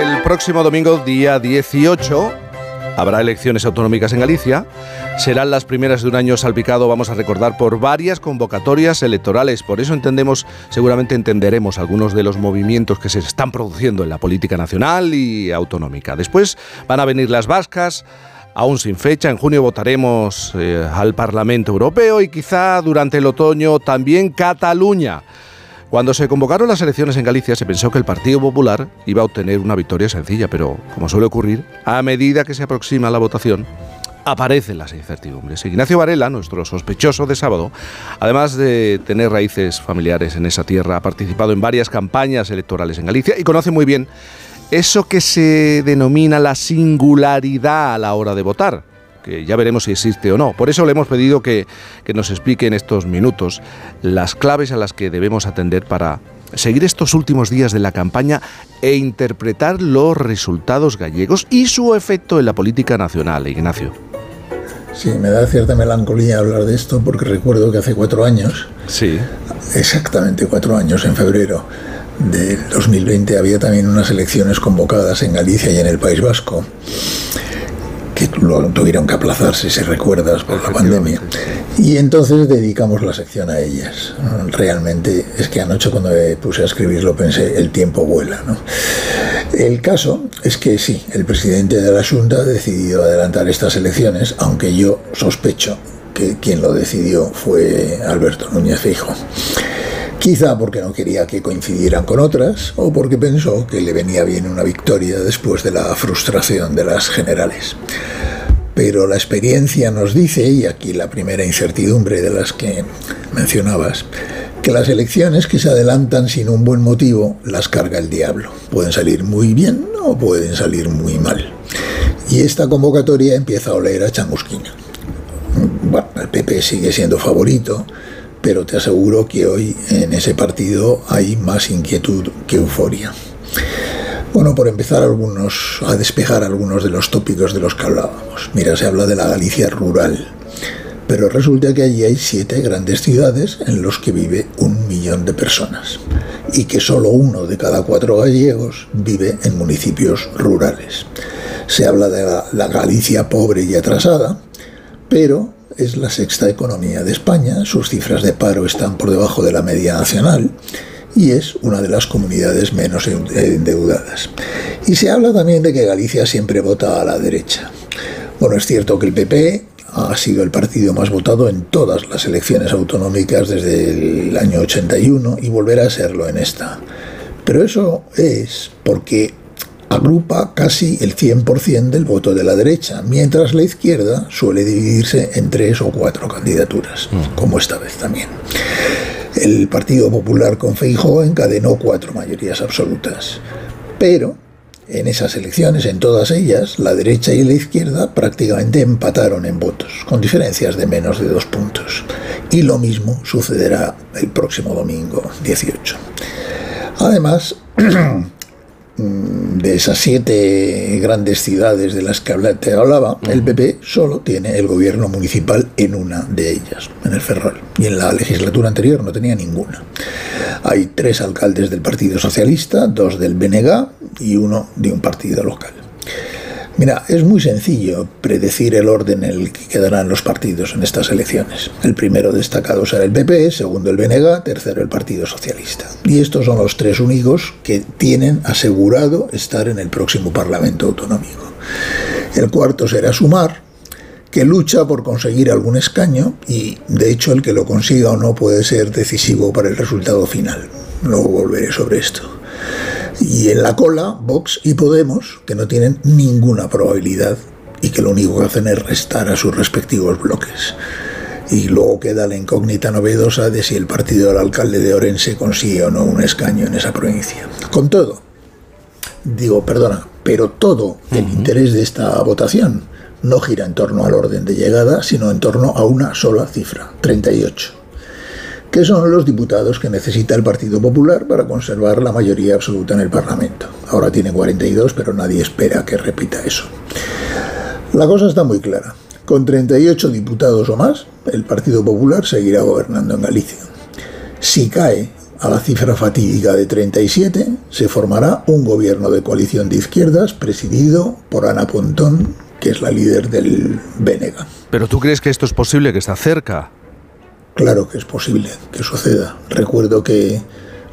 El próximo domingo, día 18, habrá elecciones autonómicas en Galicia. Serán las primeras de un año salpicado, vamos a recordar, por varias convocatorias electorales. Por eso entendemos, seguramente entenderemos algunos de los movimientos que se están produciendo en la política nacional y autonómica. Después van a venir las vascas aún sin fecha. En junio votaremos eh, al Parlamento Europeo y quizá durante el otoño también Cataluña. Cuando se convocaron las elecciones en Galicia se pensó que el Partido Popular iba a obtener una victoria sencilla, pero como suele ocurrir, a medida que se aproxima la votación, aparecen las incertidumbres. Ignacio Varela, nuestro sospechoso de sábado, además de tener raíces familiares en esa tierra, ha participado en varias campañas electorales en Galicia y conoce muy bien eso que se denomina la singularidad a la hora de votar que ya veremos si existe o no. Por eso le hemos pedido que, nos explique en estos minutos las claves a las que debemos atender para seguir estos últimos días de la campaña e interpretar los resultados gallegos y su efecto en la política nacional, Ignacio. Sí, me da cierta melancolía hablar de esto porque recuerdo que hace cuatro años, sí. exactamente cuatro años, en febrero de 2020, había también unas elecciones convocadas en Galicia y en el País Vasco que tuvieron que aplazarse, si recuerdas, por la pandemia. Y entonces dedicamos la sección a ellas. Realmente es que anoche cuando me puse a escribirlo pensé, el tiempo vuela. ¿no? El caso es que sí, el presidente de la Junta ha decidido adelantar estas elecciones, aunque yo sospecho que quien lo decidió fue Alberto Núñez Fijo. Quizá porque no quería que coincidieran con otras o porque pensó que le venía bien una victoria después de la frustración de las generales. Pero la experiencia nos dice, y aquí la primera incertidumbre de las que mencionabas, que las elecciones que se adelantan sin un buen motivo las carga el diablo. Pueden salir muy bien o pueden salir muy mal. Y esta convocatoria empieza a oler a chamusquina. Bueno, el PP sigue siendo favorito, pero te aseguro que hoy en ese partido hay más inquietud que euforia. Bueno, por empezar algunos, a despejar algunos de los tópicos de los que hablábamos. Mira, se habla de la Galicia rural, pero resulta que allí hay siete grandes ciudades en los que vive un millón de personas y que solo uno de cada cuatro gallegos vive en municipios rurales. Se habla de la Galicia pobre y atrasada, pero es la sexta economía de España, sus cifras de paro están por debajo de la media nacional y es una de las comunidades menos endeudadas. Y se habla también de que Galicia siempre vota a la derecha. Bueno, es cierto que el PP ha sido el partido más votado en todas las elecciones autonómicas desde el año 81 y volverá a serlo en esta. Pero eso es porque agrupa casi el 100% del voto de la derecha, mientras la izquierda suele dividirse en tres o cuatro candidaturas, mm. como esta vez también. El Partido Popular con Feijóo encadenó cuatro mayorías absolutas, pero en esas elecciones, en todas ellas, la derecha y la izquierda prácticamente empataron en votos, con diferencias de menos de dos puntos. Y lo mismo sucederá el próximo domingo 18. Además, de esas siete grandes ciudades de las que te hablaba, el PP solo tiene el gobierno municipal en una de ellas, en el Ferrol. Y en la legislatura anterior no tenía ninguna. Hay tres alcaldes del Partido Socialista, dos del BNG y uno de un partido local. Mira, es muy sencillo predecir el orden en el que quedarán los partidos en estas elecciones. El primero destacado será el PP, segundo el BNG, tercero el Partido Socialista. Y estos son los tres únicos que tienen asegurado estar en el próximo Parlamento Autonómico. El cuarto será Sumar, que lucha por conseguir algún escaño y de hecho el que lo consiga o no puede ser decisivo para el resultado final. Luego volveré sobre esto. Y en la cola, Vox y Podemos, que no tienen ninguna probabilidad y que lo único que hacen es restar a sus respectivos bloques. Y luego queda la incógnita novedosa de si el partido del alcalde de Orense consigue o no un escaño en esa provincia. Con todo, digo, perdona, pero todo el interés de esta votación no gira en torno al orden de llegada, sino en torno a una sola cifra, 38 que son los diputados que necesita el Partido Popular para conservar la mayoría absoluta en el Parlamento. Ahora tiene 42, pero nadie espera que repita eso. La cosa está muy clara. Con 38 diputados o más, el Partido Popular seguirá gobernando en Galicia. Si cae a la cifra fatídica de 37, se formará un gobierno de coalición de izquierdas presidido por Ana Pontón, que es la líder del Bénega. ¿Pero tú crees que esto es posible, que está cerca? Claro que es posible que suceda. Recuerdo que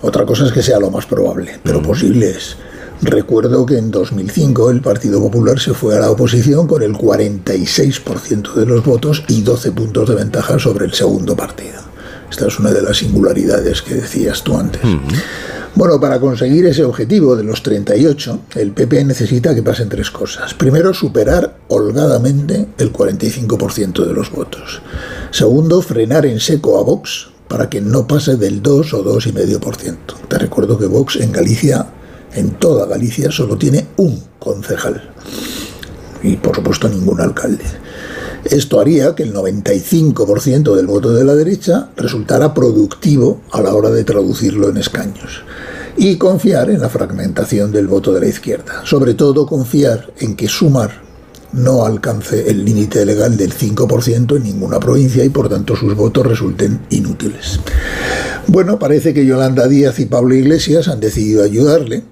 otra cosa es que sea lo más probable, pero posible es. Recuerdo que en 2005 el Partido Popular se fue a la oposición con el 46% de los votos y 12 puntos de ventaja sobre el segundo partido. Esta es una de las singularidades que decías tú antes. Bueno, para conseguir ese objetivo de los 38, el PP necesita que pasen tres cosas. Primero, superar holgadamente el 45% de los votos. Segundo, frenar en seco a Vox para que no pase del 2 o 2,5%. Te recuerdo que Vox en Galicia, en toda Galicia, solo tiene un concejal. Y por supuesto ningún alcalde. Esto haría que el 95% del voto de la derecha resultara productivo a la hora de traducirlo en escaños. Y confiar en la fragmentación del voto de la izquierda. Sobre todo confiar en que sumar no alcance el límite legal del 5% en ninguna provincia y por tanto sus votos resulten inútiles. Bueno, parece que Yolanda Díaz y Pablo Iglesias han decidido ayudarle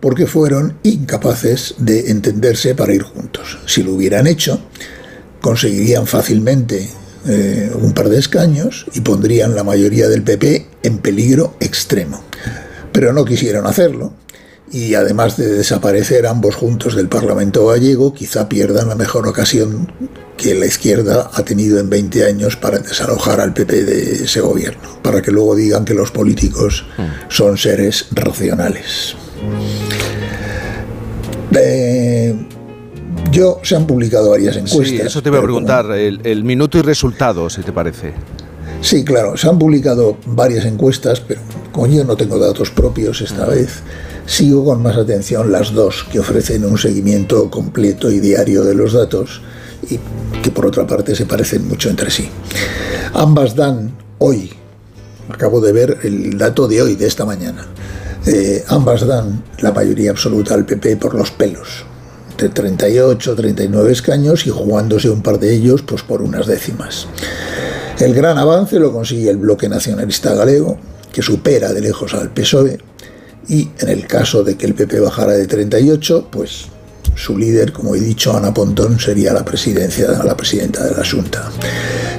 porque fueron incapaces de entenderse para ir juntos. Si lo hubieran hecho, conseguirían fácilmente eh, un par de escaños y pondrían la mayoría del PP en peligro extremo. Pero no quisieron hacerlo y además de desaparecer ambos juntos del Parlamento gallego, quizá pierdan la mejor ocasión que la izquierda ha tenido en 20 años para desalojar al PP de ese gobierno, para que luego digan que los políticos son seres racionales. Eh, yo se han publicado varias encuestas. Sí, eso te iba a preguntar, el, minuto y resultados, si te parece. Sí, claro, se han publicado varias encuestas, pero como yo no tengo datos propios esta vez, sigo con más atención las dos que ofrecen un seguimiento completo y diario de los datos y que por otra parte se parecen mucho entre sí. Ambas dan hoy, acabo de ver el dato de hoy, de esta mañana, eh, ambas dan la mayoría absoluta al PP por los pelos, de 38, 39 escaños y jugándose un par de ellos pues por unas décimas. El gran avance lo consigue el bloque nacionalista galego, que supera de lejos al PSOE, y en el caso de que el PP bajara de 38, pues su líder, como he dicho, Ana Pontón, sería la, presidencia, la presidenta de la Junta.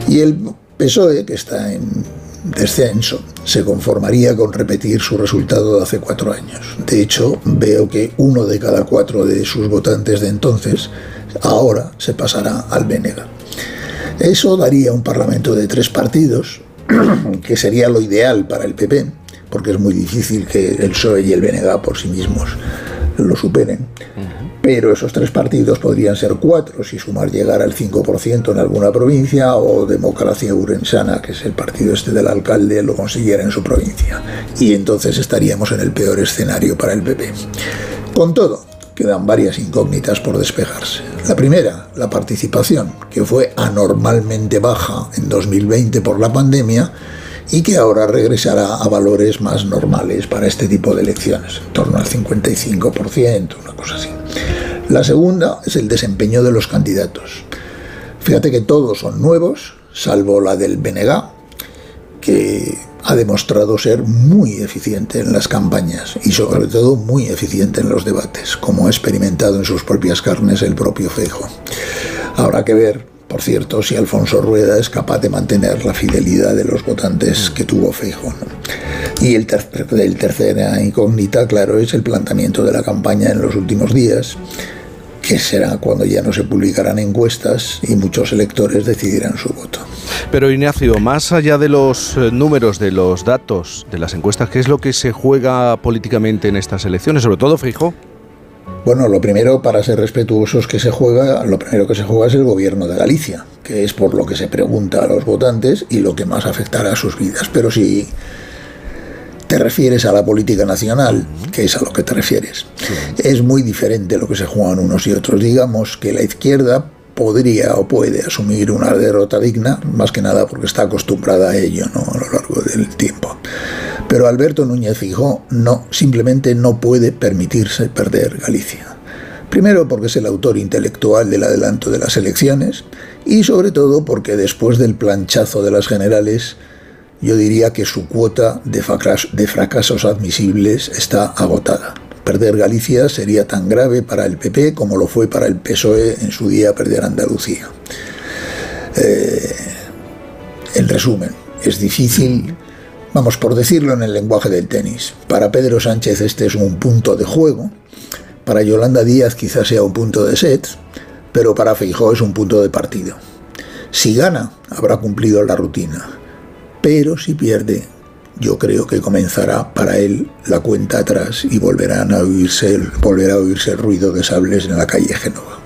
Y el PSOE, que está en descenso, se conformaría con repetir su resultado de hace cuatro años. De hecho, veo que uno de cada cuatro de sus votantes de entonces ahora se pasará al Bénega. Eso daría un parlamento de tres partidos, que sería lo ideal para el PP, porque es muy difícil que el PSOE y el BNG por sí mismos lo superen. Pero esos tres partidos podrían ser cuatro si sumar llegar al 5% en alguna provincia o Democracia Urensana, que es el partido este del alcalde, lo consiguiera en su provincia. Y entonces estaríamos en el peor escenario para el PP. Con todo, quedan varias incógnitas por despejarse. La primera, la participación, que fue anormalmente baja en 2020 por la pandemia y que ahora regresará a valores más normales para este tipo de elecciones, en torno al 55%, una cosa así. La segunda es el desempeño de los candidatos. Fíjate que todos son nuevos, salvo la del BNG, que ha demostrado ser muy eficiente en las campañas y sobre todo muy eficiente en los debates, como ha experimentado en sus propias carnes el propio Feijo. Habrá que ver por cierto, si Alfonso Rueda es capaz de mantener la fidelidad de los votantes que tuvo Feijóo. Y el, el tercera incógnita, claro, es el planteamiento de la campaña en los últimos días, que será cuando ya no se publicarán encuestas y muchos electores decidirán su voto. Pero Ignacio, más allá de los eh, números, de los datos, de las encuestas, ¿qué es lo que se juega políticamente en estas elecciones? Sobre todo, Feijóo. Bueno, lo primero, para ser respetuosos que se juega, lo primero que se juega es el gobierno de Galicia, que es por lo que se pregunta a los votantes y lo que más afectará a sus vidas. Pero si te refieres a la política nacional, que es a lo que te refieres, es muy diferente lo que se juegan unos y otros. Digamos que la izquierda podría o puede asumir una derrota digna, más que nada porque está acostumbrada a ello ¿no? a lo largo del tiempo. Pero Alberto Núñez Fijó no, simplemente no puede permitirse perder Galicia. Primero porque es el autor intelectual del adelanto de las elecciones y sobre todo porque después del planchazo de las generales yo diría que su cuota de, fracasos admisibles está agotada. Perder Galicia sería tan grave para el PP como lo fue para el PSOE en su día perder Andalucía. Eh, en resumen, es difícil, vamos por decirlo en el lenguaje del tenis. Para Pedro Sánchez este es un punto de juego, para Yolanda Díaz quizás sea un punto de set, pero para Feijó es un punto de partido. Si gana, habrá cumplido la rutina, pero si pierde, yo creo que comenzará para él la cuenta atrás y volverán a oírse, volverá a oírse el ruido de sables en la calle Génova.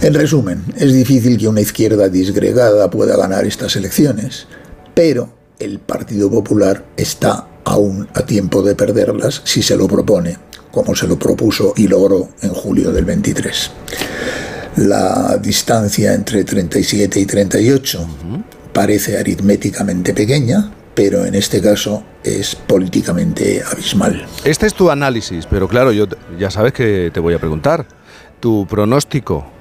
En resumen, es difícil que una izquierda disgregada pueda ganar estas elecciones, pero el Partido Popular está aún a tiempo de perderlas si se lo propone, como se lo propuso y logró en julio del 23. La distancia entre 37 y 38 parece aritméticamente pequeña, pero en este caso es políticamente abismal. Este es tu análisis, pero claro, yo ya sabes que te voy a preguntar. ¿Tu pronóstico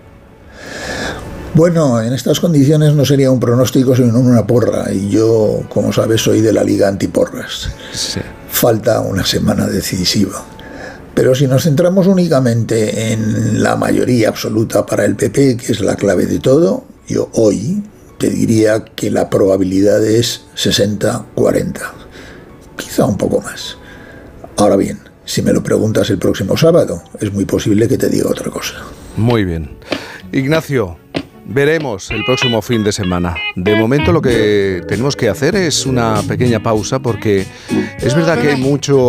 bueno, en estas condiciones no sería un pronóstico, sino una porra. Y yo, como sabes, soy de la Liga Antiporras. Sí. Falta una semana decisiva. Pero si nos centramos únicamente en la mayoría absoluta para el PP, que es la clave de todo, yo hoy te diría que la probabilidad es 60-40. Quizá un poco más. Ahora bien, si me lo preguntas el próximo sábado, es muy posible que te diga otra cosa. Muy bien. Ignacio, veremos el próximo fin de semana. De momento lo que tenemos que hacer es una pequeña pausa porque es verdad que hay mucho